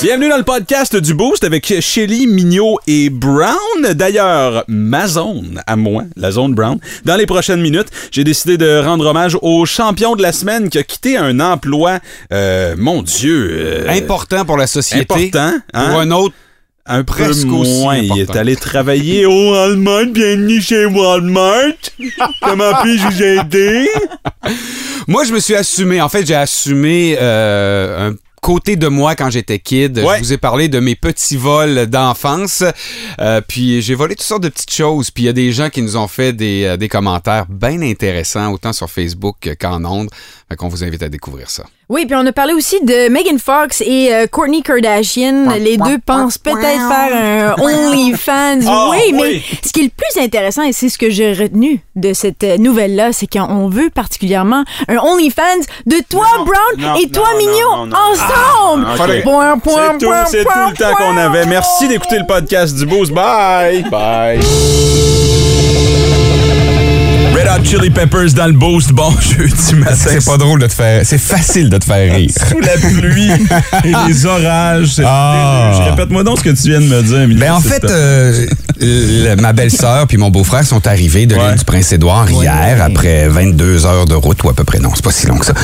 Bienvenue dans le podcast du Boost avec Shelly, Mignot et Brown. D'ailleurs, ma zone à moi, la zone Brown. Dans les prochaines minutes, j'ai décidé de rendre hommage au champion de la semaine qui a quitté un emploi, euh, mon Dieu... euh, important pour la société. important, hein? Pour un autre, un peu presque aussi moins. Il est allé travailler au Walmart. Bienvenue chez Walmart. Comment puis-je vous aider? Moi, je me suis assumé. En fait, j'ai assumé euh, un côté de moi quand j'étais kid. Ouais. Je vous ai parlé de mes petits vols d'enfance. Euh, puis j'ai volé toutes sortes de petites choses. Puis il y a des gens qui nous ont fait des, euh, des commentaires bien intéressants, autant sur Facebook qu'en ondes. Qu'on vous invite à découvrir ça. Oui, puis on a parlé aussi de Megan Fox et euh, Kourtney Kardashian. Les deux pensent peut-être faire un OnlyFans. Ah, oui, mais oui. ce qui est le plus intéressant, et c'est ce que j'ai retenu de cette euh, nouvelle-là, c'est qu'on veut particulièrement un OnlyFans de toi, Brown, non, et toi, non, Mignon, non, non, non. ensemble. Ah, ok. Point, point, C'est tout, point, c'est tout point, le temps qu'on avait. Merci d'écouter le podcast du Boost. Bye! Bye! Chili Peppers dans le Boost. Bon jeudi matin. C'est pas drôle de te faire. C'est facile de te faire rire. Sous la pluie et les orages. Ah. terrible. Répète-moi donc ce que tu viens de me dire, Emilien, Ben en fait, euh, le- ma belle-sœur puis mon beau-frère sont arrivés de Ouais. l'île du Prince-Édouard hier après 22 heures de route ou à peu près. Non, c'est pas si long que ça.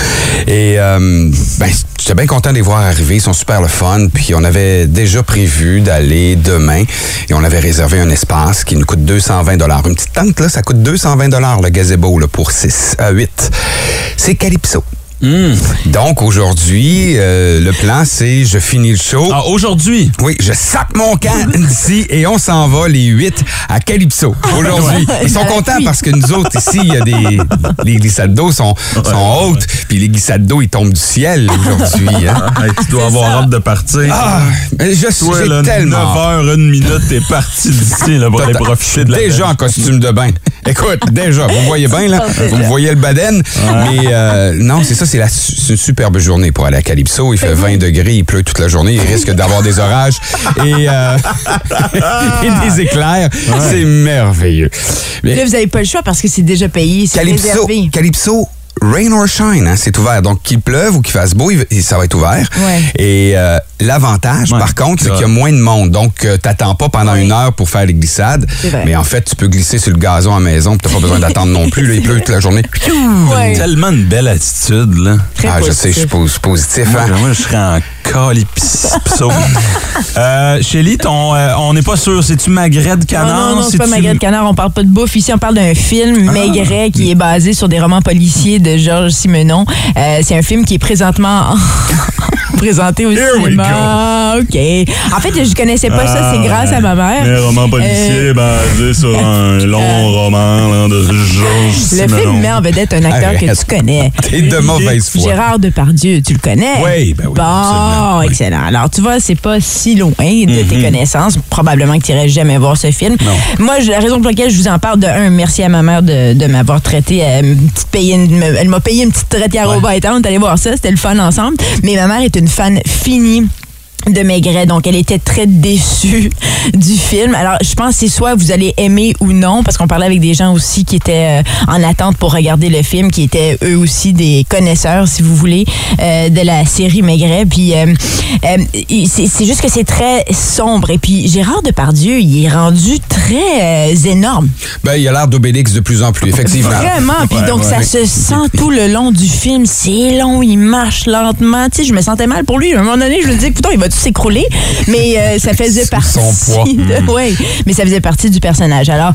Et euh, ben, j'étais bien content de les voir arriver. Ils sont super le fun. Puis on avait déjà prévu d'aller demain et on avait réservé un espace qui nous coûte 220 dollars. Une petite tente là, ça coûte 220 dollars le gazebo là, pour 6 à 8. C'est Calypso. Donc aujourd'hui, euh, le plan c'est je finis le show. Ah, aujourd'hui? Oui, je sac mon camp d'ici et on s'en va les huit à Calypso aujourd'hui. Ils sont contents parce que nous autres ici, il y a des les glissades d'eau sont, sont hautes, puis les glissades d'eau ils tombent du ciel aujourd'hui. Hein? Hey, tu dois avoir hâte de partir. Ah, je suis là, tellement 9 h 1 minute, t'es parti d'ici là, pour aller profiter de la Déjà en costume de bain. Écoute, déjà, vous me voyez bien, là. Vous me voyez le baden. Mais euh, non, c'est ça, c'est une superbe journée pour aller à Calypso. Il fait 20 degrés, il pleut toute la journée, il risque d'avoir des orages et, euh, et des éclairs. C'est merveilleux. Mais Là, vous n'avez pas le choix parce que c'est déjà payé, c'est Calypso, réservé. Calypso, rain or shine, hein, c'est ouvert. Donc, qu'il pleuve ou qu'il fasse beau, il- ça va être ouvert. Ouais. Et euh, l'avantage, Ouais. par contre, c'est qu'il y a moins de monde. Donc, euh, t'attends pas pendant une heure pour faire les glissades. Mais en fait, tu peux glisser sur le gazon à la maison, t'as pas besoin d'attendre non plus. Là, il pleut toute la journée. Ouais. Tellement une belle attitude, là. Très ah, je sais, je suis positif. pos- positif. Moi, hein. moi, je serais en calypso. euh, Shelly, ton, euh, on n'est pas sûr. C'est-tu magret de canard? Non, non, non, c'est pas Magret de Canard. On parle pas de bouffe. Ici, on parle d'un film, Maigret, qui est basé sur des romans policiers de Georges Simenon. Euh, c'est un film qui est présentement présenté au Here we cinéma. OK. En fait, je connaissais pas ça. C'est grâce à ma mère. Un roman policier Euh, basé sur un long roman là, de Georges Le film met en vedette un acteur que tu connais. T'es de mauvaise foi. Gérard Depardieu, tu le connais? Oui, ben oui, Bon, oui. excellent. Alors, tu vois, c'est pas si loin de tes connaissances. Probablement que tu irais jamais voir ce film. Moi, je- la raison pour laquelle je vous en parle, de un, merci à ma mère de, de m'avoir traité. Elle, une petite payer une- elle m'a payé une petite traitière au bâton. On est allé voir ça, c'était le fun ensemble. Mais ma mère est une fan finie de Maigret. Donc, elle était très déçue du film. Alors, je pense que c'est soit vous allez aimer ou non, parce qu'on parlait avec des gens aussi qui étaient euh, en attente pour regarder le film, qui étaient eux aussi des connaisseurs, si vous voulez, euh, de la série Maigret. Puis, euh, euh, c'est juste que c'est très sombre. Et puis, Gérard Depardieu, il est rendu très euh, énorme. Ben, il a l'air d'Obélix de plus en plus, effectivement. Vraiment. Puis donc, ça se sent tout le long du film. C'est long, il marche lentement. Tu sais, je me sentais mal pour lui. À un moment donné, je me disais, écoute, il va s'écrouler. Mais euh, ça faisait partie. Son poids. de- ouais, mais ça faisait partie du personnage. Alors,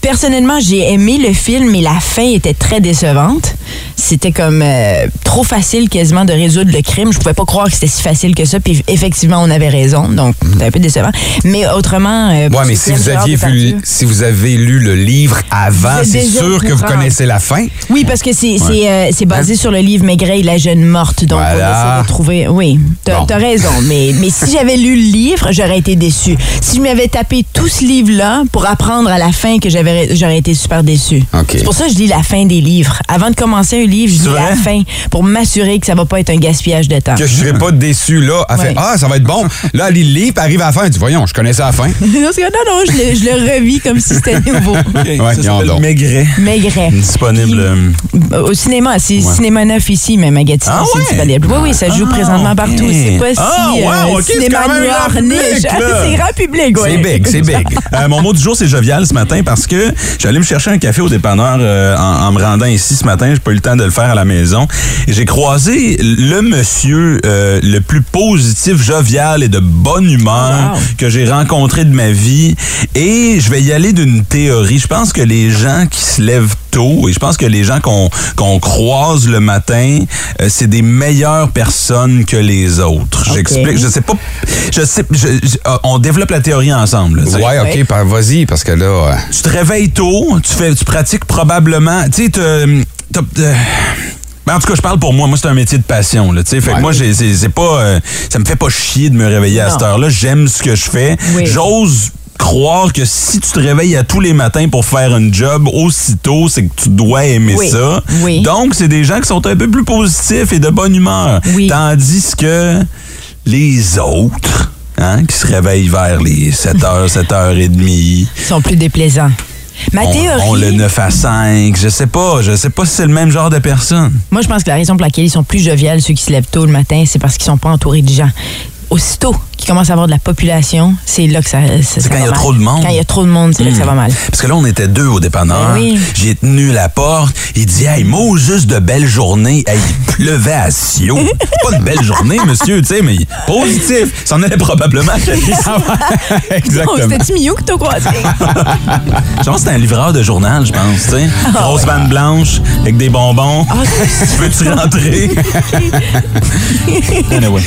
personnellement, j'ai aimé le film, mais la fin était très décevante. C'était comme euh, trop facile quasiment de résoudre le crime. Je pouvais pas croire que c'était si facile que ça. Puis effectivement, on avait raison. Donc, c'était un peu décevant. Mais autrement. euh, Ouais, mais si vous aviez vu, si vous avez lu le livre avant, c'est sûr que vous connaissez la fin. Oui, parce que c'est c'est, euh, basé sur le livre Maigret et la jeune morte. Donc, Voilà. on essaie de trouver. Oui, t'as Bon. raison. Mais, mais si j'avais lu le livre, j'aurais été déçue. Si je m'avais tapé tout ce livre-là pour apprendre à la fin que j'avais, j'aurais été super déçue. C'est pour ça que je lis la fin des livres. Avant de commencer un livre, je lis vrai? la fin pour m'assurer que ça va pas être un gaspillage de temps. Que je serais pas déçu là. Elle fait Ouais. Ah, ça va être bon. Là, elle lit le livre, puis arrive à la fin, elle dit Voyons, je connaissais la fin. non, non, je le, je le revis comme si c'était nouveau. Ouais, ça donc. Maigret. Maigret. Disponible. euh, Au cinéma, c'est cinéma neuf ici, mais à Gatineau, Ah c'est ouais? disponible. Oui, oui, ça joue Ah, présentement partout. C'est pas si Ah, wow, euh, ok, c'est quand même grand public, c'est grand public, oui. C'est big, c'est big. Euh, mon mot du jour, c'est jovial ce matin parce que j'allais me chercher un café au dépanneur euh, en, en me rendant ici ce matin. J'ai pas eu le temps de le faire à la maison. J'ai croisé le monsieur euh, le plus positif, jovial et de bonne humeur Wow. que j'ai rencontré de ma vie. Et je vais y aller d'une théorie. Je pense que les gens qui se lèvent tôt et je pense que les gens qu'on qu'on croise le matin, euh, c'est des meilleures personnes que les autres. J'explique. Je sais pas. Je sais. je- je- euh, on développe la théorie ensemble. là, tu sais. Ouais, OK, par- vas-y, parce que là. euh, Tu te réveilles tôt, tu fais, tu pratiques probablement, tu sais, t'as- ben, en tout cas, je parle pour moi. Moi, c'est un métier de passion. Là, tu sais. fait que moi, j'ai- c'est pas, euh, ça me fait pas chier de me réveiller à cette heure-là. J'aime ce que je fais. Oui. J'ose croire que si tu te réveilles à tous les matins pour faire un job aussitôt, c'est que tu dois aimer Oui. ça. Oui. Donc, c'est des gens qui sont un peu plus positifs et de bonne humeur. Oui. Tandis que les autres, hein, qui se réveillent vers les 7h, 7h30, Ils sont plus déplaisants. Ma on, théorie, on le 9 à 5, je sais pas, je sais pas si c'est le même genre de personne. moi, je pense que la raison pour laquelle ils sont plus joviales, ceux qui se lèvent tôt le matin, c'est parce qu'ils sont pas entourés de gens. Aussitôt qu'ils commencent à avoir de la population, c'est là que ça, ça, ça quand va il y a mal. trop de monde. Quand il y a trop de monde, c'est là que ça va mal. Parce que là, on était deux au dépanneur. Ben oui. J'ai tenu la porte. Il dit, hey, mot juste de belle journée. Hey, il pleuvait à Sio. pas une belle journée, monsieur, tu sais, mais positif. Ça en allait probablement. Oh, Exactement. C'était-tu Mio que t'as croisé? Je pense que c'était un livreur de journal, je pense, tu sais. Grosse vanne blanche avec des bonbons. Ah, Peux-tu rentrer? anyway.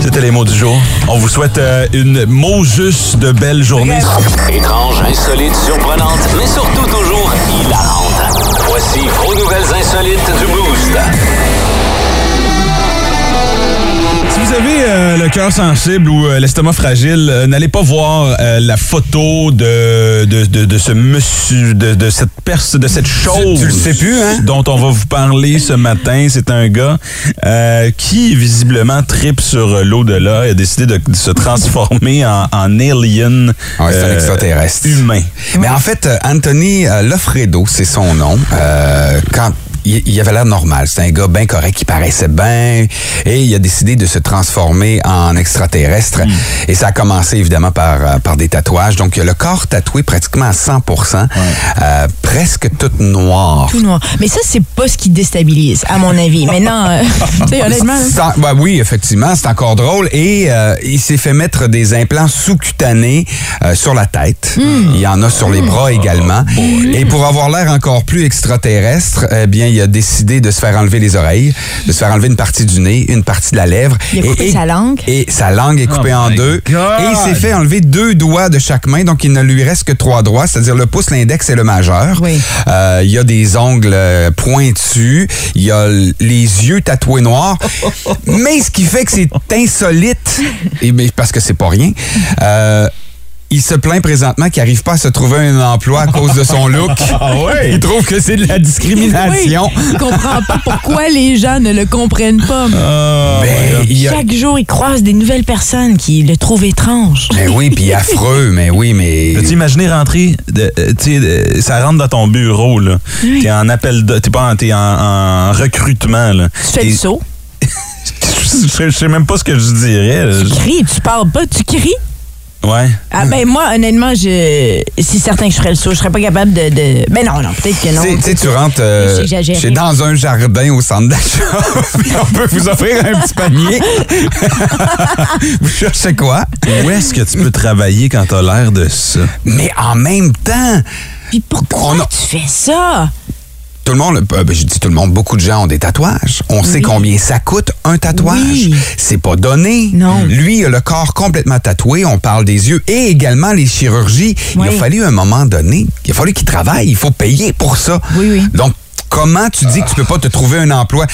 C'était les mots du jour. On vous souhaite euh, une mot juste de belle journée. Étrange, insolite, surprenante, mais surtout toujours hilarante. Voici vos nouvelles insolites du Boost. Vous avez euh, le cœur sensible ou euh, l'estomac fragile, euh, n'allez pas voir euh, la photo de, de, de, de ce monsieur, de, de cette personne, de cette chose. tu le sais plus, hein? Dont on va vous parler ce matin. C'est un gars euh, qui, visiblement, tripe sur euh, l'au-delà et a décidé de, se transformer en, en alien Ouais, c'est un extraterrestre. humain. Mais en fait, Anthony Lofredo, c'est son nom. Euh, quand il, il avait l'air normal, c'est un gars bien correct, qui paraissait bien, et il a décidé de se transformer en extraterrestre. Et ça a commencé évidemment par, euh, par des tatouages. Donc le corps tatoué pratiquement à 100% euh, presque tout noir. Tout noir. Mais ça, c'est pas ce qui déstabilise, à mon avis. Maintenant, euh, tu sais, honnêtement. hein. Ben oui, effectivement, c'est encore drôle. Et euh, il s'est fait mettre des implants sous-cutanés euh, sur la tête. Hmm. Il y en a sur les bras également. Et pour avoir l'air encore plus extraterrestre, eh bien, il a décidé de se faire enlever les oreilles, de se faire enlever une partie du nez, une partie de la lèvre. Il a coupé et, sa langue. Et sa langue est coupée Oh en deux. God. Et il s'est fait enlever deux doigts de chaque main, donc il ne lui reste que trois doigts, c'est-à-dire le pouce, l'index et le majeur. Oui. Euh, il y a des ongles euh, pointus, il y a les yeux tatoués noirs. Mais ce qui fait que c'est insolite, et mais parce que c'est pas rien, euh, il se plaint présentement qu'il n'arrive pas à se trouver un emploi à cause de son look. Ah ouais? Il trouve que c'est de la discrimination. Oui, il comprend pas pourquoi les gens ne le comprennent pas. Ah, Ben, a- Chaque jour, il croise des nouvelles personnes qui le trouvent étrange. Mais oui, puis affreux, mais oui, mais. Peux-tu imaginer rentrer, de, euh, tu sais, de- ça rentre dans ton bureau, là. Oui. T'es en appel de, t'es pas en, t'es en, en recrutement, là. Tu fais Et- le saut, je, sais- je sais même pas ce que je dirais. tu cries, tu parles pas, tu cries. Ouais. Ah ben moi, honnêtement, je c'est certain que je ferais le saut. Je serais pas capable de... de... Ben non, non, peut-être que non. Tu sais- tu rentres euh, chez dans un jardin au centre d'achat, puis on peut vous offrir un petit panier. vous cherchez quoi? Où est-ce que tu peux travailler quand t'as l'air de ça? Mais en même temps, Puis pourquoi On a- tu fais ça? Tout le monde, euh, ben, je dis tout le monde, beaucoup de gens ont des tatouages. On sait combien ça coûte un tatouage. Oui. C'est pas donné. Non. Lui, il a le corps complètement tatoué. On parle des yeux et également les chirurgies. Il a fallu un moment donné, il a fallu qu'il travaille. Il faut payer pour ça. Oui, oui. Donc, comment tu dis que tu peux pas te trouver un emploi?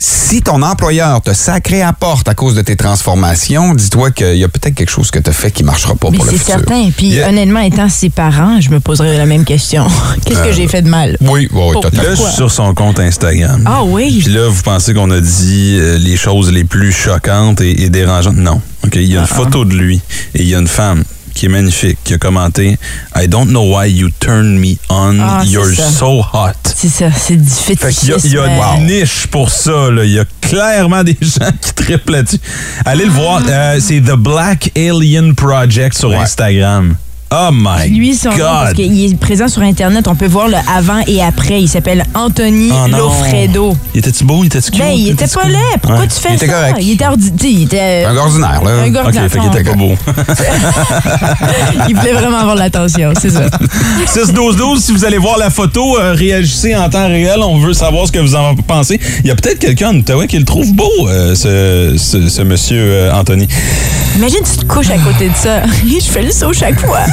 Si ton employeur te sacré à porte à cause de tes transformations, dis-toi qu'il y a peut-être quelque chose que tu as fait qui marchera pas Mais pour le c'est futur. certain. Puis Yeah. honnêtement, étant ses parents, je me poserais la même question. Qu'est-ce que j'ai fait de mal? Oui, oui, totalement. Là, je Pourquoi? suis sur son compte Instagram. Ah oui? Puis là, vous pensez qu'on a dit euh, les choses les plus choquantes et, et dérangeantes? Non. OK, il y a une photo de lui et il y a une femme qui est magnifique qui a commenté I don't know why you turn me on. Ah, You're so hot. C'est ça, c'est du Fait qu'il y a, fétichisme. il y a une niche pour ça. Là. Il y a clairement des gens qui triplent là-dessus. Allez le voir. Euh, c'est The Black Alien Project sur Instagram. Oh my Lui, son nom, parce qu'il est présent sur Internet, on peut voir le avant et après. Il s'appelle Anthony Oh. Lofredo. Il était-tu beau? Il était-tu cute? Ben, il était pas laid. Pourquoi Ouais. tu fais Il était ça? correct. Il était sais, Il était. Un ordinaire, là. Un ordinaire. fait qu'il était pas beau. Il voulait vraiment avoir l'attention, c'est ça. 6-12-12, si vous allez voir la photo, euh, réagissez en temps réel. On veut savoir ce que vous en pensez. Il y a peut-être quelqu'un en Ottawa qui le trouve beau, euh, ce, ce- ce monsieur euh, Anthony. Imagine, tu te couches à côté de ça. Je fais le saut chaque fois.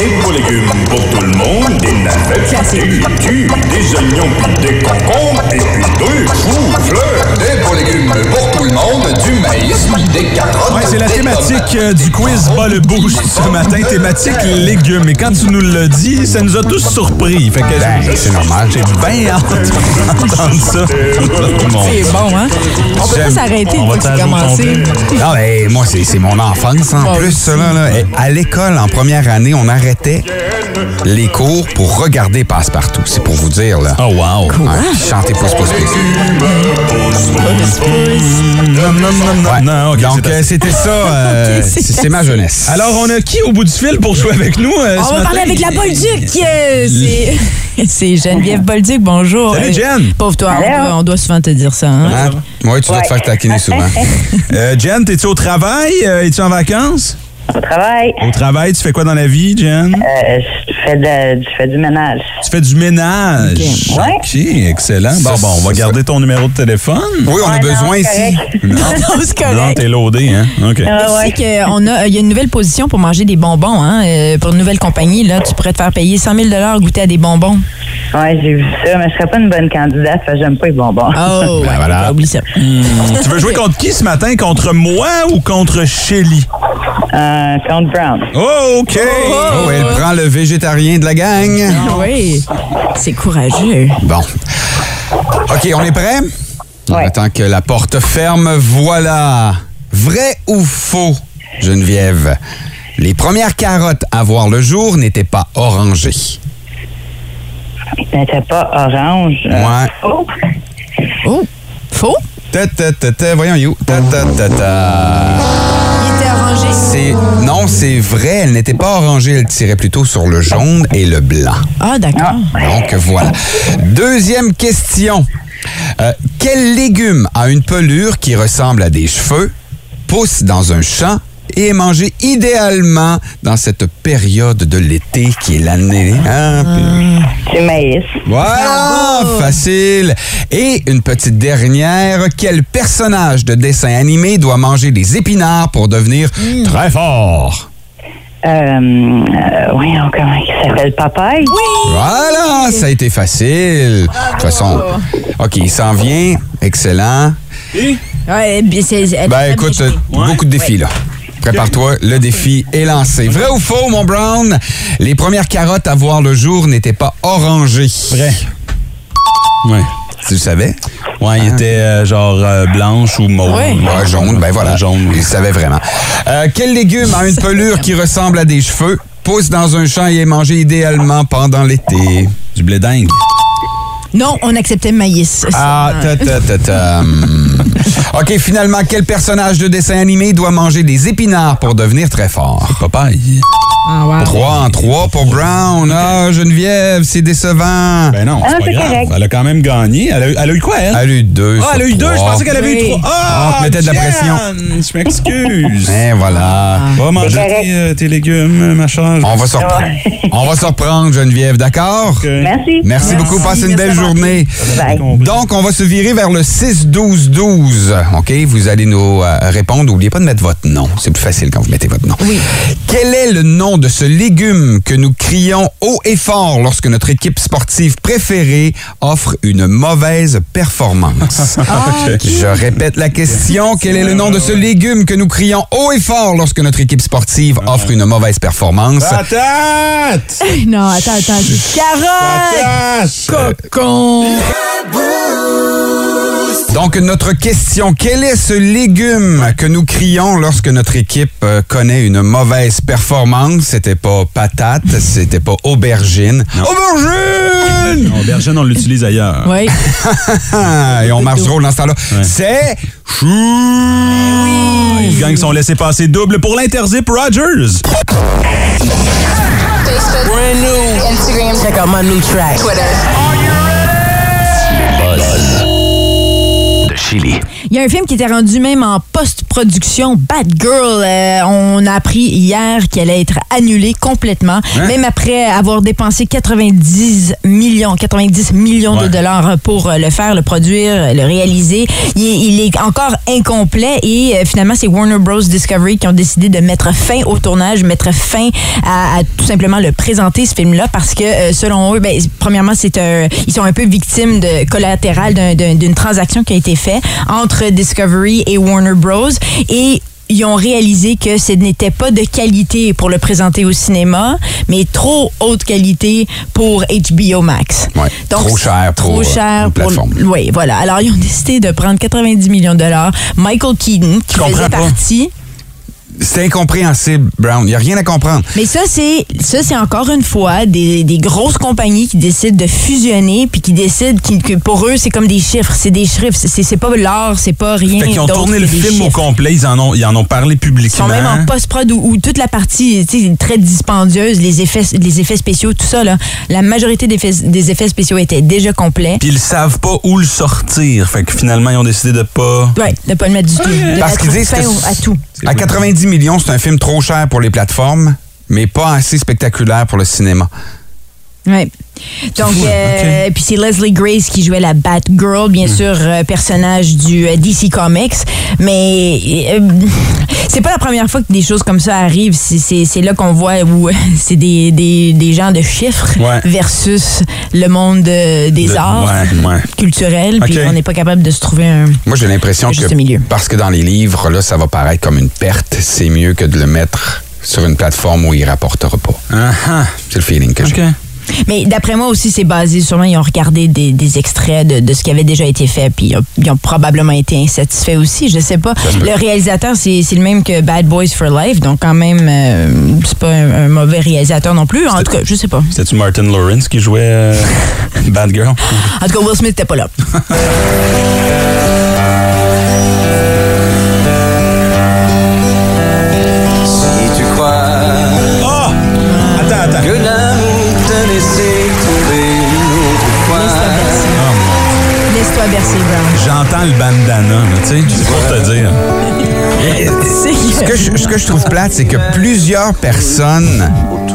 Des beaux légumes pour tout le monde, des navets, Classique. des laitues, des oignons puis des concombres, et puis deux choux, fleurs. Des beaux légumes pour tout le monde, du maïs, puis des carottes. Ouais, c'est la thématique euh, du quiz Bas le bouche ce matin. Thématique légumes. Et quand tu nous l'as dit, ça nous a tous surpris. Fait que Ben, c'est normal. J'ai bien hâte d'entendre ça. C'est bon, hein? On peut pas s'arrêter On va une fois que commencé. Non, mais moi, c'est c'est mon enfance en plus, ça, là. là. À l'école, en première année, on arrêtait les cours pour regarder Passepartout. C'est pour vous dire, là. Oh, wow. Ouais, chanter pouce, pouce, pouce. Non, non, non, non. Ouais. non, ok, Donc, euh, c'était ça. euh, c'est c'est ma jeunesse. Alors, on a qui au bout du fil pour jouer avec nous? euh, ce On va matin? parler avec la Bolduc. euh, c'est- C'est Geneviève Bolduc, bonjour. Salut, Euh, Jen. Pauvre toi, on doit, on doit souvent te dire ça. Hein? Hein? Oui, tu dois te faire taquiner souvent. Euh, Jen, t'es-tu au travail? Euh, Es-tu en vacances? Au travail, Au travail, tu fais quoi dans la vie, Jen? euh, je, fais de, je fais du ménage. Tu fais du ménage. Ok. Ouais. Excellent. Bon, bon, on va garder ton numéro de téléphone. Oui, on a Ouais, besoin ici. correct. Non, Non, c'est correct. non t'es loadé, hein? OK. Ah Tu ouais. sais qu'il a, il y a une nouvelle position pour manger des bonbons, hein, euh, pour une nouvelle compagnie. Là, tu pourrais te faire payer 100 000 à goûter à des bonbons. Ouais, j'ai vu ça, mais je serais pas une bonne candidate, parce que j'aime pas les bonbons. Oh, ouais, voilà. oublie ça. Tu veux jouer contre qui ce matin? Contre moi ou contre Shelly? Euh, Count Brown. Oh, OK. Oh, elle prend le végétarien de la gang. Ah Oui, c'est courageux. Bon. OK, on est prêt? On Ouais. attend que la porte ferme. Voilà. Vrai ou faux, Geneviève? Les premières carottes à voir le jour n'étaient pas orangées. N'était pas orange. Euh, Ouais. Oh, Oh, faux? Ta, ta, ta, ta, voyons, you. Ta, ta, ta, ta. Non, c'est vrai, elle n'était pas orangée, elle tirait plutôt sur le jaune et le blanc. Ah, d'accord. Donc voilà. Deuxième question. Euh, quel légume a une pelure qui ressemble à des cheveux, pousse dans un champ et est mangé idéalement dans cette période de l'été qui est l'année? hein? du maïs. Voilà, facile. Et une petite dernière, quel personnage de dessin animé doit manger des épinards pour devenir très fort? euh, voyons, comment il s'appelle, Papaye? Voilà, ça a été facile. De toute façon, OK, il s'en vient. Excellent. Ouais, a Ben bien écoute, euh, beaucoup de défis là. Prépare-toi, le défi est lancé. Vrai ou faux, mon Brown? Les premières carottes à voir le jour n'étaient pas orangées. Vrai. Ouais. Tu le savais? Ouais, il était euh, genre euh, blanche ou mauve. Ouais. Ouais, jaune, ben voilà. Jaune. Il savait vraiment. Euh, quel légume a une pelure qui ressemble à des cheveux, pousse dans un champ et est mangé idéalement pendant l'été? Du blé dingue. Non, on acceptait maïs. Ah, ta, ta, ta, ta. OK, finalement, quel personnage de dessin animé doit manger des épinards pour devenir très fort? Papaye. Ah, wow. 3 en 3 pour Brown. Ah, Geneviève, c'est décevant. Ben non, Ah, c'est pas c'est grave. correct. Elle a quand même gagné. Elle a, eu- elle a eu quoi, elle? Elle a eu deux. Ah, elle a eu deux. Je pensais qu'elle avait eu Oui. trois. Ah, Ah, on te mettait de la Jen, pression. Je m'excuse. Et voilà. Va manger correct. euh, tes légumes, machin. On va se reprendre. On va se reprendre, Geneviève, d'accord? Merci. Merci beaucoup. Passez une belle journée. Bye. Donc, on va se virer vers le 6-12-12. OK? Vous allez nous euh, répondre. N'oubliez pas de mettre votre nom. C'est plus facile quand vous mettez votre nom. Oui. Quel est le nom de ce légume que nous crions haut et fort lorsque notre équipe sportive préférée offre une mauvaise performance? Je répète la question. Quel est le nom de ce légume que nous crions haut et fort lorsque notre équipe sportive offre une mauvaise performance? Patate! Non, attends, attends. Carotte! Patate! Cocon! Donc, notre question, quel est ce légume que nous crions lorsque notre équipe euh, connaît une mauvaise performance? C'était pas patate, c'était pas aubergine. Aubergine! Non, Aubergine, on l'utilise ailleurs. Oui. Et on marche drôle dans ce temps-là. C'est chou! Ah, Il gagne son laissé-passer double pour l'Interzip Rogers. Instagram. Check out my new track. Twitter. Chili. Il y a un film qui était rendu même en post-production, Bad Girl. Euh, on a appris hier qu'elle allait être annulée complètement, même après avoir dépensé 90 millions, 90 millions de dollars pour euh, le faire, le produire, le réaliser. Il est, il est encore incomplet et euh, finalement, c'est Warner Bros. Discovery qui ont décidé de mettre fin au tournage, mettre fin à, à tout simplement le présenter, ce film-là, parce que euh, selon eux, ben, premièrement, c'est un, ils sont un peu victimes de collatéral d'un- d'un- d'une transaction qui a été faite entre Discovery et Warner Bros. Et ils ont réalisé que ce n'était pas de qualité pour le présenter au cinéma, mais trop haute qualité pour HBO Max. Ouais, trop cher pour, trop euh, cher pour plateforme. Oui, voilà. Alors ils ont décidé de prendre 90 millions de dollars. Michael Keaton qui faisait pas. partie C'est incompréhensible, Brown. Il n'y a rien à comprendre. mais ça, c'est ça, c'est encore une fois des, des grosses compagnies qui décident de fusionner puis qui décident qui- que pour eux, c'est comme des chiffres. C'est des chiffres. C'est c'est pas l'art, c'est pas rien. Fait qu'ils ont tourné le film au complet, ils en ont, ils en ont parlé Ils publiquement. sont même en post-prod où, où toute la partie tu sais, très dispendieuse, les effets, les effets spéciaux, tout ça, là, la majorité des effets, des effets spéciaux étaient déjà complets. Puis ils savent pas où le sortir. Fait que finalement, ils ont décidé de pas. Ouais, de pas le mettre du tout. De Parce qu'ils disent que à tout. à 90 millions, c'est un film trop cher pour les plateformes, mais pas assez spectaculaire pour le cinéma. Ouais. Donc, fou, euh, puis c'est Leslie Grace qui jouait la Batgirl, bien sûr, euh, personnage du euh, DC Comics. Mais c'est pas la première fois que des choses comme ça arrivent. C'est- là qu'on voit où c'est des, des, des gens de chiffres Ouais. versus le monde des De- arts ouais, ouais. culturels. Puis on n'est pas capable de se trouver un. Moi, j'ai l'impression que milieu. parce que dans les livres, là, ça va paraître comme une perte, c'est mieux que de le mettre sur une plateforme où il rapportera pas. Ah. C'est le feeling que j'ai. Mais d'après moi aussi, c'est basé sûrement, ils ont regardé des, des extraits de, de ce qui avait déjà été fait, puis ils ont, ils ont probablement été insatisfaits aussi, je sais pas. Le réalisateur, c'est c'est le même que Bad Boys for Life, donc quand même, euh, c'est pas un, un mauvais réalisateur non plus. En tout cas, je sais pas. C'était-tu Martin Lawrence qui jouait euh, Bad Girl? En tout cas, Will Smith n'était pas là. J'entends le bandana, tu sais, c'est pour te dire. Ce que, je, ce que je trouve plate, c'est que plusieurs personnes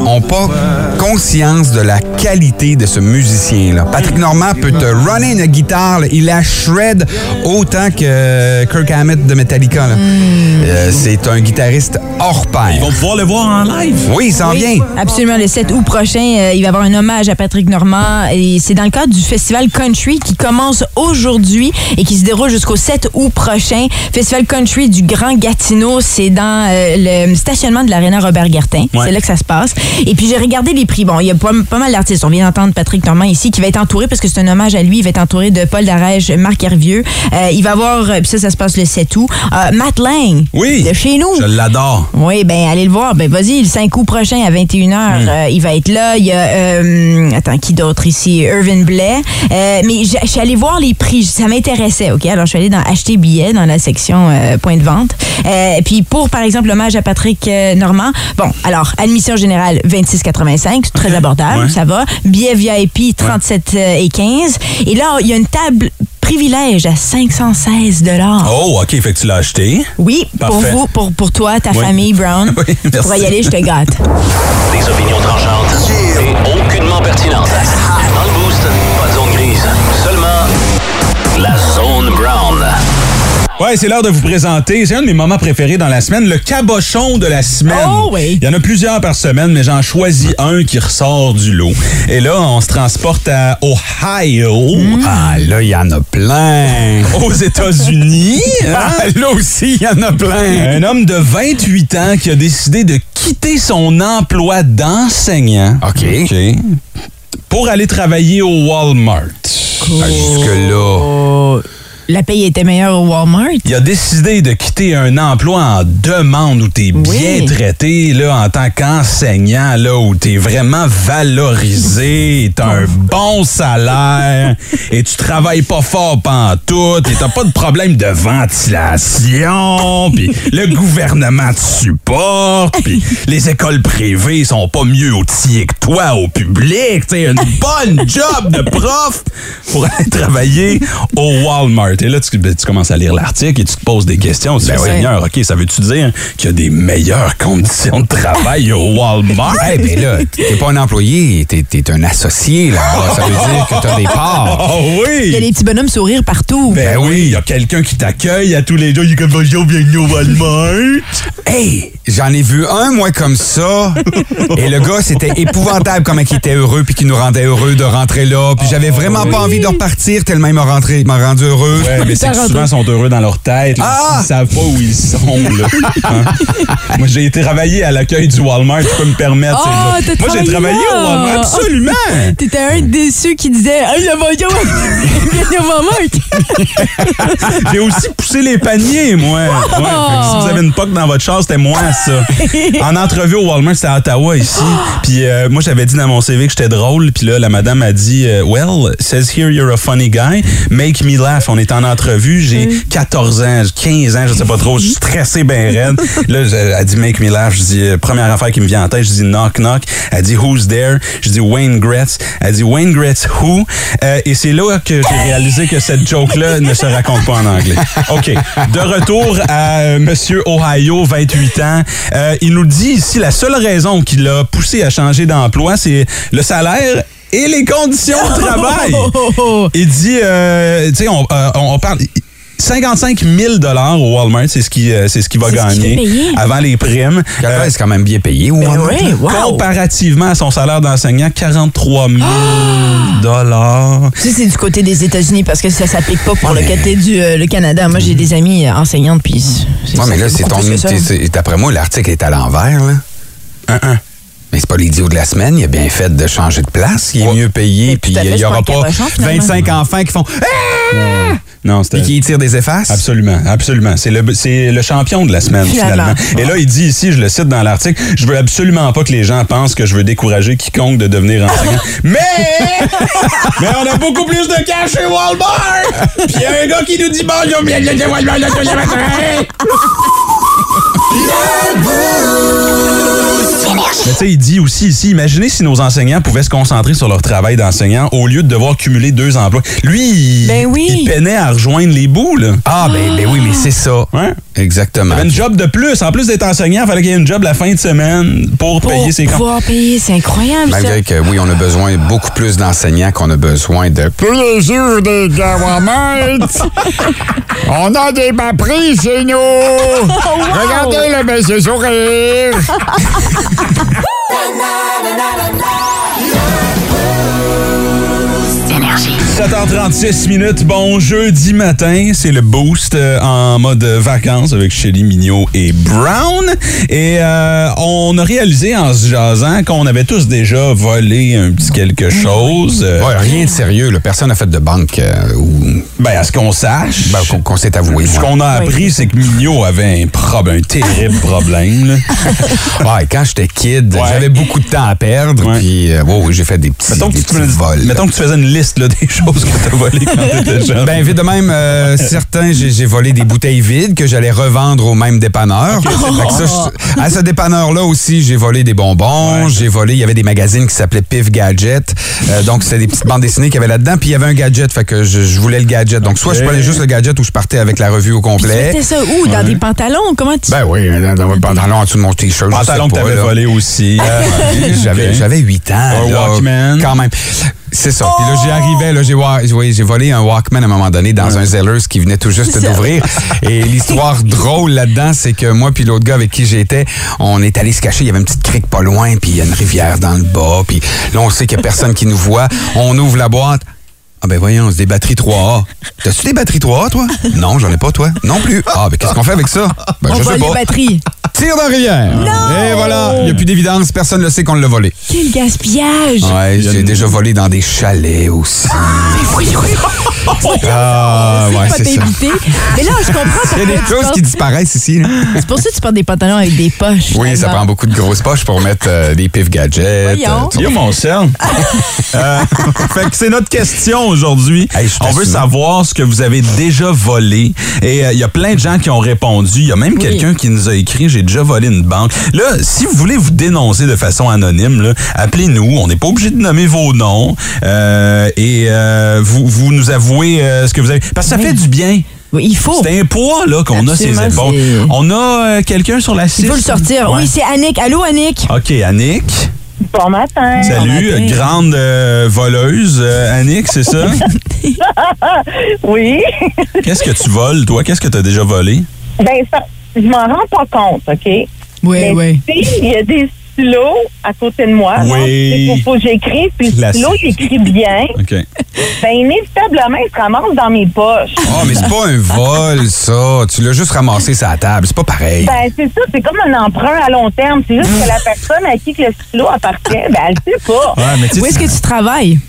ont pas conscience de la qualité de ce musicien-là. Patrick Normand peut te runner une guitare, là, il la shred autant que Kirk Hammett de Metallica. là. Euh, c'est un guitariste hors pair. Ils vont pouvoir le voir en live. Oui, il s'en Oui, vient. Absolument. Le 7 août prochain, euh, il va y avoir un hommage à Patrick Normand. Et c'est dans le cadre du festival Country qui commence aujourd'hui et qui se déroule jusqu'au 7 août prochain. Festival Country du Grand Gatineau. C'est dans euh, le stationnement de l'Arena Robert Guertin. Ouais. C'est là que ça se passe. Et puis, j'ai regardé les prix. Bon, il y a pas, pas mal d'artistes. On vient d'entendre Patrick Normand ici qui va être entouré, parce que c'est un hommage à lui, il va être entouré de Paul Darège, Marc Hervieux. Euh, il va avoir, euh, puis ça, ça se passe le 7 août, euh, Matt Lang. Oui. De chez nous. Je l'adore. Oui, ben allez le voir. Ben vas-y, le 5 août prochain à 21h, Hmm. euh, il va être là. Il y a euh, attends, qui d'autre ici? Irvin Blais. Mais je suis allée voir les prix, ça m'intéressait, OK? Alors je suis allée dans acheter billets dans la section point de vente. Euh, puis pour par exemple l'hommage à Patrick euh, Normand, bon, alors admission générale 26,85, très abordable, Ouais. ça va. Billet VIP 37 euh, et 15 et là il y a une table privilège à 516 dollars. Oh, OK, fait que tu l'as acheté. Oui, pour Parfait. vous, pour, pour toi, ta Oui. famille, Brown. Oui, merci. pourras y aller, je te gâte. Ouais, c'est l'heure de vous présenter. C'est un de mes moments préférés dans la semaine, le cabochon de la semaine. Oh oui. Il y en a plusieurs par semaine, mais j'en choisis un qui ressort du lot. Et là, on se transporte à Ohio, Ah, là, il y en a plein. aux États-Unis. hein? Ah, là aussi, il y en a plein. Un homme de 28 ans qui a décidé de quitter son emploi d'enseignant. OK. Pour aller travailler au Walmart. Ah, Jusque-là. La paye était meilleure au Walmart. Il a décidé de quitter un emploi en demande où tu es bien Oui. traité là, en tant qu'enseignant, là, où tu es vraiment valorisé, tu un bon salaire et tu travailles pas fort pantoute et t'as pas de problème de ventilation, puis le gouvernement te supporte, puis les écoles privées sont pas mieux outillées que toi au public. Tu une bonne job de prof pour aller travailler au Walmart. Et là, tu, ben, tu commences à lire l'article et tu te poses des questions. Tu Ben oui. Seigneur, OK, ça veut-tu dire qu'il y a des meilleures conditions de travail au Walmart? Eh ben là, t'es pas un employé, t'es es un associé là-bas. Ça veut dire que t'as des parts. Oh Il y a oui! des petits bonhommes sourire partout. Ben oui, il y a quelqu'un qui t'accueille à tous les jours. Il est comme, bonjour, bienvenue au Walmart. Hey, j'en ai vu un, moi, comme ça. Et le gars, c'était épouvantable comment il était heureux puis qu'il nous rendait heureux de rentrer là. Puis j'avais vraiment pas envie de repartir tellement il m'a rentré- il m'a rendu heureux. Ouais, mais c'est que souvent, ils sont heureux dans leur tête. Ah! Ils savent pas où ils sont. Là. Hein? Moi, j'ai été travailler à l'accueil du Walmart. Tu peux me permettre. Ah, t'as Moi, j'ai travaillé travaillé au? Walmart. Absolument. T'étais un déçu qui disait Hey, le Walmart. J'ai aussi poussé les paniers, moi. Ouais, que si vous avez une poque dans votre char, c'était moi, ça. En entrevue au Walmart, c'était à Ottawa, ici. Puis euh, moi, j'avais dit dans mon CV que j'étais drôle. Puis là, la madame a dit euh, Well, says here you're a funny guy. Make me laugh. On est en entrevue. J'ai 14 ans, 15 ans, je sais pas trop. Je suis stressé ben raide. Là, elle dit Make me laugh. Je dis euh, Première affaire qui me vient en tête, je dis Knock, knock. Elle dit Who's there? Je dis Wayne Gretz. Elle dit Wayne Gretz, who? Euh, et c'est là que j'ai réalisé que cette joke-là ne se raconte pas en anglais. OK. De retour à euh, Monsieur Ohio, 28 ans. Euh, il nous dit ici la seule raison qui l'a poussé à changer d'emploi, c'est le salaire et les conditions de travail. Il dit, euh, tu sais, on, euh, on- on parle... 55 000 au Walmart, c'est ce qui, euh, c'est ce qu'il va gagner avant les primes. Euh, c'est quand même bien payé, ou Ben oui, wow. comparativement à son salaire d'enseignant, 43 000 Ah! dollars. C'est du côté des États-Unis parce que ça s'applique pas pour le côté du euh, le Canada. Moi, j'ai des amis enseignantes, puis. Ouais, mais là, c'est ton. D'après moi, l'article est à l'envers, là. Mais c'est pas l'idiot de la semaine. Il a bien fait de changer de place. Il est mieux payé. Puis il y c'est aura pas un pas cabochon, finalement. 25 enfants qui font. Ah! Non. Puis qui tirent des effaces. Absolument, absolument. C'est le, le champion de la semaine, finalement. Et là, il dit ici, je le cite dans l'article, je veux absolument pas que les gens pensent que je veux décourager quiconque de devenir enseignant. mais, mais on a beaucoup plus de cash chez Walmart! Puis il y a un gars qui nous dit bonjour, chez Walmart, le tous les matins. Mais tu sais, il dit aussi ici, imaginez si nos enseignants pouvaient se concentrer sur leur travail d'enseignant au lieu de devoir cumuler deux emplois. Lui, il, Ben oui. il peinait à rejoindre les bouts, là. Ah, ben, ben oui, mais c'est ça. Ouais. Exactement. Il avait une job de plus. En plus d'être enseignant, il fallait qu'il y ait une job la fin de semaine pour, Pour payer ses comptes. pouvoir payer, c'est incroyable ça. Malgré que, oui, on a besoin beaucoup plus d'enseignants qu'on a besoin de plaisir des on a des chez nous. Regardez le monsieur sourire. na na na na na. 7h36 minutes, bon jeudi matin, c'est le boost euh, en mode vacances avec Shelly Mignot et Brown. Et euh, on a réalisé en se jasant qu'on avait tous déjà volé un petit quelque chose. Euh, Ouais, rien de sérieux. là. Personne n'a fait de banque euh, ou Ben, à ce qu'on sache. ben, qu'on s'est avoué. Ce qu'on a appris, c'est que Mignot avait un, problème, un terrible problème. Ouais, quand j'étais kid, Ouais. j'avais beaucoup de temps à perdre. Ouais. Puis, euh, j'ai fait des petits, Mettons que, des tu, petits fais- vols. mettons que tu faisais une liste là, des choses que tu as volées quand tu étais jeune. Ben, vite de même, euh, certains, j'ai volé des bouteilles vides que j'allais revendre au même dépanneur. Fait que ça, je- à ce dépanneur-là aussi, j'ai volé des bonbons, Ouais. j'ai volé, il y avait des magazines qui s'appelaient Pif Gadget. Euh, donc, c'était des petites bandes dessinées qu'il y avait là-dedans, puis il y avait un gadget, fait que je, je voulais le gadget. Donc, soit je prenais juste le gadget ou je partais avec la revue au complet. mettais ça où? Dans des pantalons? Comment tu... Ben oui, dans, dans mon pantalon en dessous de mon t-shirt. je Pantalon sais que pas, t'avais volé aussi. J'avais, Ok. j'avais 8 ans. Un là, Walkman. Quand même. C'est ça. Puis là, j'y arrivais, là, j'ai, volé un Walkman à un moment donné dans un Zellers qui venait tout juste d'ouvrir. Et l'histoire drôle là-dedans, c'est que moi puis l'autre gars avec qui j'étais, on est allé se cacher. Il y avait une petite crique pas loin, puis il y a une rivière dans le bas. Puis là, on sait qu'il y a personne qui nous voit. On ouvre la boîte. Ah ben voyons, c'est des batteries 3A. T'as-tu des batteries 3A, toi? Non, j'en ai pas, toi. Non plus. Ah, ben qu'est-ce qu'on fait avec ça? Ben, On je sais vole les pas. batteries. Tire dans la rivière. Et voilà, il n'y a plus d'évidence, personne ne sait qu'on l'a volé. Quel gaspillage! Ouais, j'ai déjà volé dans des chalets aussi. Ah, ouais, pas c'est ça. Mais là, je comprends Il y a des choses qui disparaissent ici. C'est pour ça que tu portes des pantalons avec des poches. Oui, ça prend beaucoup de grosses poches pour mettre euh, des pif gadgets. Voyons. euh, Yo, mon cell. Euh, fait que c'est notre question aujourd'hui. On veut savoir ce que vous avez déjà volé. Et il y a plein de gens qui ont répondu. Il y a même quelqu'un qui nous a écrit J'ai déjà volé une banque. Là, si vous voulez vous dénoncer de façon anonyme, appelez-nous. On n'est pas obligé de nommer vos noms. Euh, et euh, vous, vous nous avouez euh, ce que vous avez. Parce que ça Oui. fait du bien. Oui, il faut. C'est un poids là, qu'on a Absolument, épaules. On a euh, quelqu'un sur la 6. Il faut le sortir. Oui, c'est Annick. Allô, Annick? OK, Annick. Bon matin. Salut, matin. grande euh, voleuse, euh, Annick, c'est ça? Oui. Qu'est-ce que tu voles, toi? Qu'est-ce que tu as déjà volé? ben, ça, je m'en rends pas compte, OK? Oui, Mais oui. il y a des stylos à côté de moi. Oui. donc, faut, faut que j'écrive, puis le stylo, il écrit bien. OK. Ben, inévitablement, il se ramasse dans mes poches. Oh, mais c'est pas un vol, ça. Tu l'as juste ramassé sur la table. C'est pas pareil. Ben, c'est ça, c'est comme un emprunt à long terme. C'est juste que la personne à qui que le stylo appartient, ben, elle sait pas. Ouais, mais tu Où est-ce que tu travailles?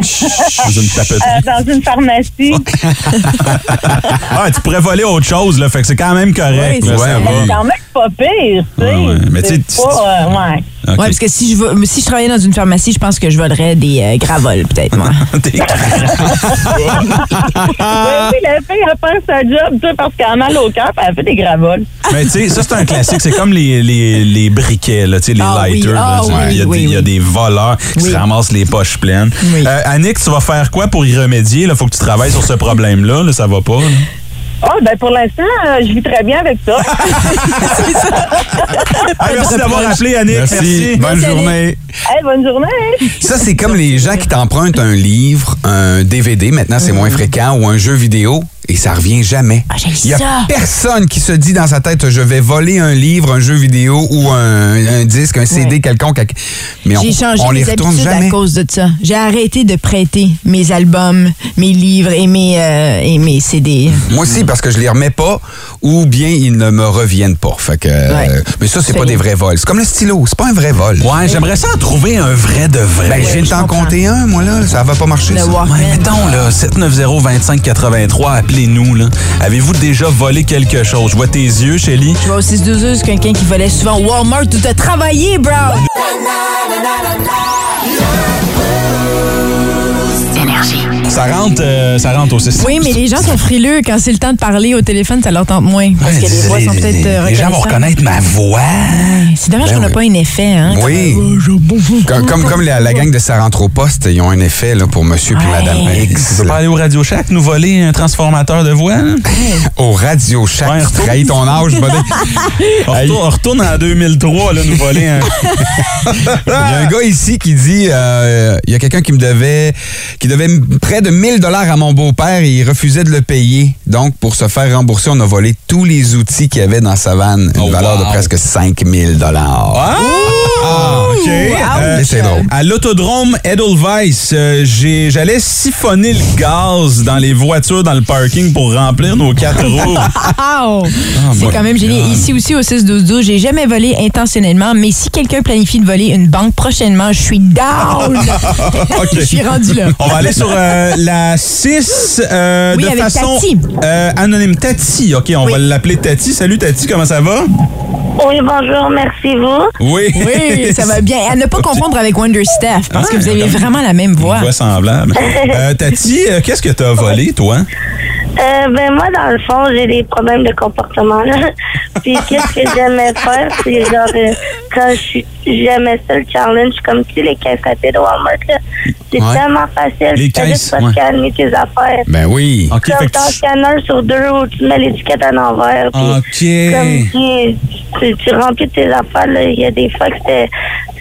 Dans une tapeterie. Euh, dans une pharmacie. Ah, tu pourrais voler autre chose, là, fait que c'est quand même correct. Oui, c'est va. C'est quand même pas pire, tu sais. Ouais, ouais. Mais tu sais, Ouais, parce que si je, si je travaillais dans une pharmacie, je pense que je volerais des euh, gravoles, peut-être, moi. T'es- Oui, oui, la fille, elle fait sa job, tu sais, parce qu'elle a mal au cœur, puis elle fait des gravoles. Mais tu sais, ça, c'est un classique. C'est comme les, les, les briquets, là, tu sais, les Ah oui, lighters. là, ah oui, il, y a oui, des, il y a oui. des voleurs qui Oui. se ramassent les poches pleines. Oui. Euh, Annick, tu vas faire quoi pour y remédier? Il faut que tu travailles sur ce problème-là. Là, ça va pas. là. Ah, ben pour l'instant, euh, je vis très bien avec ça. Ah, merci d'avoir appelé, Annick. Merci. Bonne Merci, journée. hey, bonne journée! Ça, c'est comme les gens qui t'empruntent un livre, un DVD, maintenant c'est moins fréquent, ou un jeu vidéo, et ça revient jamais. Ah, j'ai Il y a ça. personne qui se dit dans sa tête, je vais voler un livre, un jeu vidéo ou un, un disque, un CD quelconque. Mais on, J'ai changé on les mes retourne habitudes jamais. à cause de ça. J'ai arrêté de prêter mes albums, mes livres et mes, euh, et mes CD. Moi aussi, parce que je les remets pas, ou bien ils ne me reviennent pas. Fait que, euh, mais ça, c'est pas des vrais vols. C'est comme le stylo, c'est pas un vrai vol. Ouais, j'aimerais ça en trouver un vrai de vrai. Ben, je viens de je t'en comprends. compter un, moi, là. Ça va pas marcher, Le ça. Ouais, mettons, là, 790-2583, appelez-nous, là. Avez-vous déjà volé quelque chose? Je vois tes yeux, Shelly. Je vois aussi 6 c'est quelqu'un qui volait souvent Walmart où t'as travaillé, Ça rentre, euh, ça rentre au système. Oui, mais les gens sont frileux. Quand c'est le temps de parler au téléphone, ça leur tente moins. Parce que les voix sont peut-être euh, Les gens vont reconnaître ma voix. C'est dommage Ben qu'on n'a oui. pas un effet, hein? Oui. Comme, comme, comme la, la gang de Ça rentre au poste, ils ont un effet là, pour monsieur puis madame X. Tu peux pas aller au Radio Shack nous voler un transformateur de voix? hein? Au Radio Shack, Ouais, tu trahis ton âge, buddy. On retourne, on retourne en 2003, là, nous voler un... Il y a un gars ici qui dit euh, il y a quelqu'un qui me devait qui devait près de 1000 dollars à mon beau-père et il refusait de le payer. Donc pour se faire rembourser, on a volé tous les outils qu'il y avait dans sa vanne, une Oh, valeur wow. de presque 5000 dollars. OK. Euh, c'est drôle. À l'autodrome Edelweiss, euh, j'ai- j'allais siphonner le gaz dans les voitures dans le parking pour remplir nos quatre roues. Wow! c'est quand même génial. Ici aussi, au 6-12-12, j'ai jamais volé intentionnellement, mais si quelqu'un planifie de voler une banque prochainement, je suis down! Je suis rendu là. On va aller sur euh, la 6 euh, Oui, de avec façon Tati. euh, anonyme. Tati, OK, on Oui. va l'appeler Tati. Salut Tati, comment ça va? Oui, bonjour, merci vous. Oui. Oui, ça va bien. À ne pas confondre avec Wonder Steph, parce que vous avez vraiment la même voix. Voix semblable. Euh, Tati, euh, qu'est-ce que t'as volé, toi? Euh, ben moi, dans le fond, j'ai des problèmes de comportement. Là. Puis qu'est-ce que j'aimais faire, c'est genre euh, quand je suis j'aimais ça le challenge, comme tu sais, les caisses rapides au Walmart. là. C'est Ouais. tellement facile. Les tu fais caisses, juste pas ouais. scanner tes affaires. Ben oui. OK, Comme fait que ton tu- scanner sur deux où tu mets l'étiquette à l'envers. puis OK. Comme si tu, tu remplis tes affaires, là. Il y a des fois que c'était.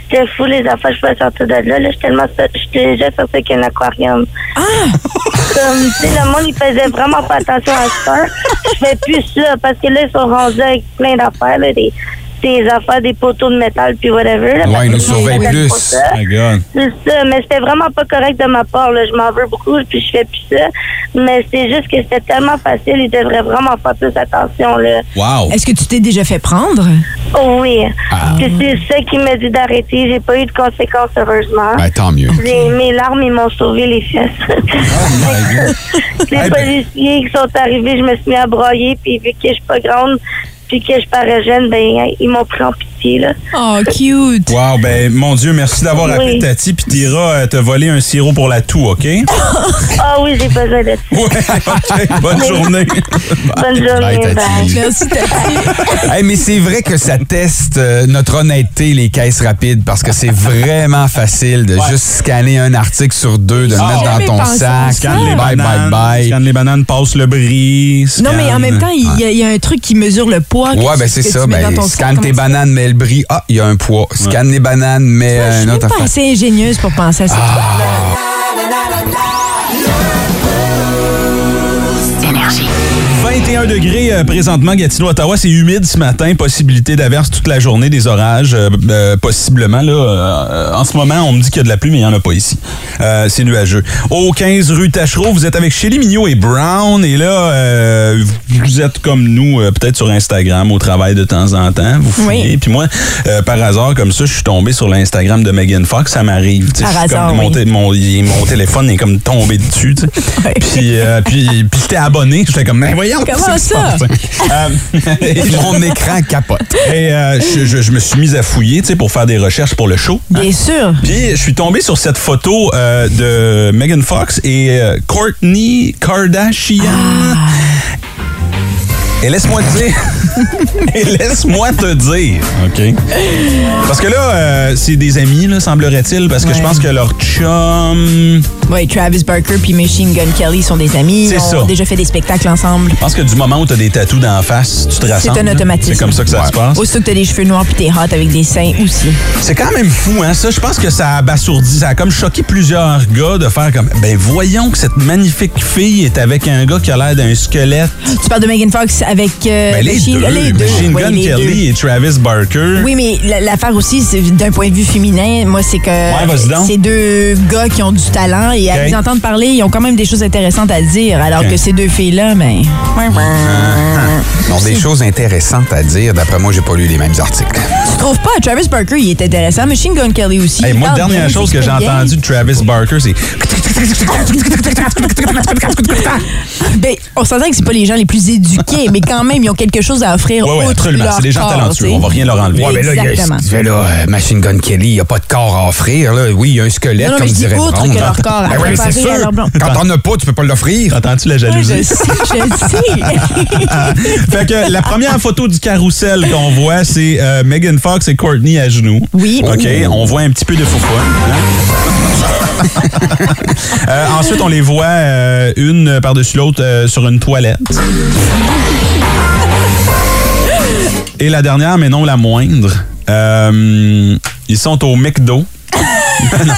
C'était fou les affaires, je pouvais sortir de là. là J'étais tellement j'étais déjà sorti avec un aquarium. Comme, tu sais, le monde, il faisait vraiment pas attention à ça. Je fais plus ça parce que là, ils sont rendus avec plein d'affaires, là, des, des affaires, des poteaux de métal, puis whatever. Là, Ouais, parce ils nous surveillent plus. My God. C'est ça, mais c'était vraiment pas correct de ma part. Là. Je m'en veux beaucoup, puis je fais plus ça. Mais c'est juste que c'était tellement facile, ils devraient vraiment faire plus attention. Là. Wow. Est-ce que tu t'es déjà fait prendre? Oh oui. Ah. Puis c'est ça qui m'a dit d'arrêter. J'ai pas eu de conséquences, heureusement. Ben, tant mieux. Les- mes larmes, ils m'ont sauvé les fesses. les Eh ben- policiers qui sont arrivés, je me suis mis à broyer, puis vu que je suis pas grande, puis que je parais jeune, ben ils m'ont pris en pitié, là. Oh, cute! Wow, ben mon Dieu, merci d'avoir Oui. appelé Tati, puis t'iras euh, te voler un sirop pour la toux, OK? Ouais, Ah oui, j'ai besoin de ça. OK. Bonne journée. Bonne journée. Bye, Tati. bye. Merci, Tati. Hey, mais c'est vrai que ça teste euh, notre honnêteté, les caisses rapides, parce que c'est vraiment facile de juste scanner un article sur deux, de le Ah, mettre dans ton sac. Scanne les Bye, bye, bananes. bye. Scanne les bananes, passe le bris. Non, mais en même temps, il y, y a un truc qui mesure le poids. Ouais, ben c'est ça. Ben, scanne tes bananes, mets le bris. Ah, il y a un poids. Scanne les bananes, mets? Je un suis même autre pas assez ingénieuse pour penser à ça. 21 degrés euh, présentement, Gatineau, Ottawa. C'est humide ce matin. Possibilité d'averse toute la journée, des orages, euh, euh, possiblement. Là, euh, en ce moment, on me dit qu'il y a de la pluie, mais il n'y en a pas ici. Euh, c'est nuageux. Au 15 rue Tachereau, vous êtes avec Shelly Mignot et Brown. Et là, euh, vous êtes comme nous, peut-être sur Instagram au travail de temps en temps. Vous fouillez. Oui. Puis moi, euh, par hasard, comme ça, je suis tombé sur l'Instagram de Megan Fox. Ça m'arrive. Par comme- hasard, mon, téléphone est comme tombé dessus. euh, puis, puis j'étais abonné. J'étais comme, mais voyons. Comment ça? passe? Euh, et Mon écran capote. et, euh, je, je- je me suis mis à fouiller tu sais, pour faire des recherches pour le show. Bien sûr. Puis je suis tombé sur cette photo euh, de Megan Fox et euh, Courtney Kardashian. Et laisse-moi te dire. et laisse-moi te dire. OK. Parce que là, euh, c'est des amis, là, semblerait-il, parce que Ouais. je pense que leur chum. Oui, Travis Barker puis Machine Gun Kelly sont des amis. C'est Ils ont ça. déjà fait des spectacles ensemble. Je pense que du moment où tu as des tatous d'en face, tu te rassembles. un là. automatisme. C'est comme ça que ça se passe. Aussitôt que t'as des cheveux noirs puis t'es hot avec des seins aussi. C'est quand même fou, hein? Ça, je pense que ça a abasourdi, ça a comme choqué plusieurs gars de faire comme, ben voyons que cette magnifique fille est avec un gars qui a l'air d'un squelette. Tu parles de Megan Fox avec euh, Ben, les, Machine, deux, les deux. Machine Oui, Gun Kelly deux. et Travis Barker. Oui, mais la- l'affaire aussi, d'un point de vue féminin, moi, c'est que donc. c'est deux gars qui ont du talent et à les entendre parler, ils ont quand même des choses intéressantes à dire, alors que ces deux filles-là, ben... Ils ont des choses intéressantes à dire. D'après moi, j'ai pas lu les mêmes articles. Tu trouves pas? Travis Barker, il est intéressant. Machine Gun Kelly aussi. Hey, moi, la dernière chose que j'ai entendue de Travis Barker, c'est. Ben, on s'entend que c'est pas les gens les plus éduqués, mais quand même, ils ont quelque chose à offrir Ouais, ouais, absolument. C'est des gens corps, talentueux. tu sais. On va rien leur enlever. Ouais, mais là, il y a- Exactement. là, euh, Machine Gun Kelly, il n'y a pas de corps à offrir. Là. Oui, il y a un squelette, Non, non, comme je dirait Brown. que leur corps à Ben oui, c'est sûr. Quand t'en as pas, tu peux pas l'offrir. Entends-tu la Ouais, jalousie? je sais, je le sais. fait que la première photo du carrousel qu'on voit, c'est euh, Megan Fox et Courtney à genoux. Oui. OK, on voit un petit peu de foufoune. hein. Euh, ensuite, on les voit euh, une par-dessus l'autre euh, sur une toilette. Et la dernière, mais non la moindre, ils sont au McDo. Non.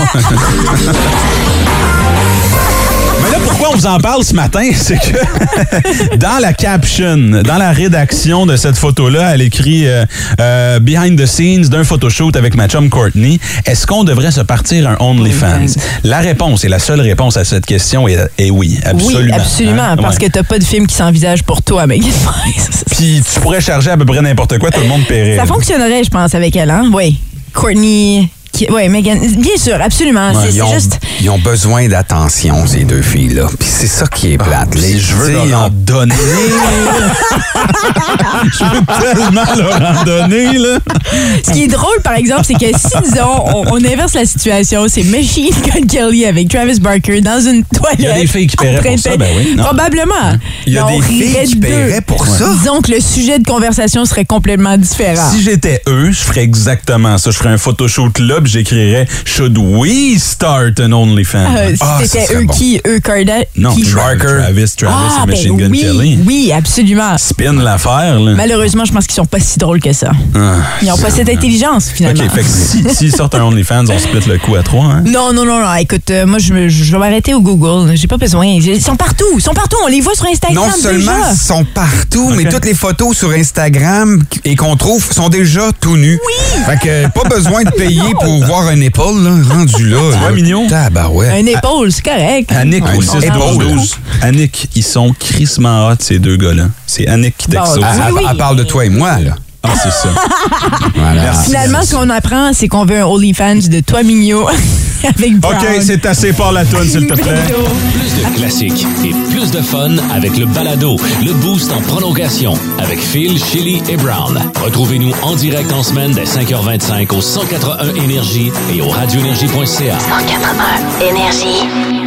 On vous en parle ce matin? C'est que dans la caption, dans la rédaction de cette photo-là, elle écrit euh, euh, Behind the scenes d'un photoshoot avec ma chum Courtney. Est-ce qu'on devrait se partir un OnlyFans? La réponse, et la seule réponse à cette question est, est oui, absolument. Oui, absolument, Hein? parce Ouais. que t'as pas de film qui s'envisage pour toi, Megan. Puis tu pourrais charger à peu près n'importe quoi, tout le monde paierait. Ça fonctionnerait, je pense, avec elle, hein? Oui. Courtney. Qui... Oui, Megan. Bien sûr, absolument. Ouais, c'est ils, ont, juste. ils ont besoin d'attention, ces deux filles-là. Puis c'est ça qui est plate. Puis Les leur en on- donner. je veux tellement leur en donner, là. Ce qui est drôle, par exemple, c'est que si, disons, on, on inverse la situation, c'est Machine Gun Kelly avec Travis Barker dans une toilette. Il y a des filles qui paieraient pour ça, ben oui. Non. Probablement. Il y a on des filles qui paieraient pour ça. Disons que le sujet de conversation serait complètement différent. Si j'étais eux, je ferais exactement ça. Je ferais un photoshoot là, j'écrirais Should we start an OnlyFans? Euh, si Ah, c'était eux bon. qui, eux Kardashian. non, qui... Travis, Travis, Travis ah, et ben Machine Gun oui, Kelly. oui, absolument. Spin l'affaire, là. Malheureusement, je pense qu'ils sont pas si drôles que ça. Ah. Ils n'ont pas cette intelligence, finalement. OK, fait que si- s'ils sortent un OnlyFans, on split le coup à trois, hein? Non, non, non, non. Écoute, euh, moi, je, me- je vais m'arrêter au Google. J'ai pas besoin. Ils sont partout. Ils sont partout. On les voit sur Instagram Non seulement déjà. ils sont partout, mais toutes les photos sur Instagram et qu'on trouve sont déjà tout nus. Oui! Fait que pas besoin de payer pour voir un épaule, là, rendu là. vois, là. mignon? Tabarouette. Un épaule, c'est correct. Annick Ouais, au non. 6 Épaule. 12 Annick, ils sont crissement hot, ces deux gars-là. C'est Annick qui texte Bon, ça. Elle, Oui, elle- oui. elle parle de toi et moi, là. Ah, c'est ça. Voilà. Merci. Finalement, ce qu'on apprend, c'est qu'on veut un OnlyFans de toi, Mignot, avec Brown. OK, c'est assez par la toune, s'il te plaît. Plus de classiques et plus de fun avec le balado, le boost en prolongation avec Phil, Chili et Brown. Retrouvez-nous en direct en semaine dès 5h25 au 181 Énergie et au radioénergie.ca. 181 Énergie.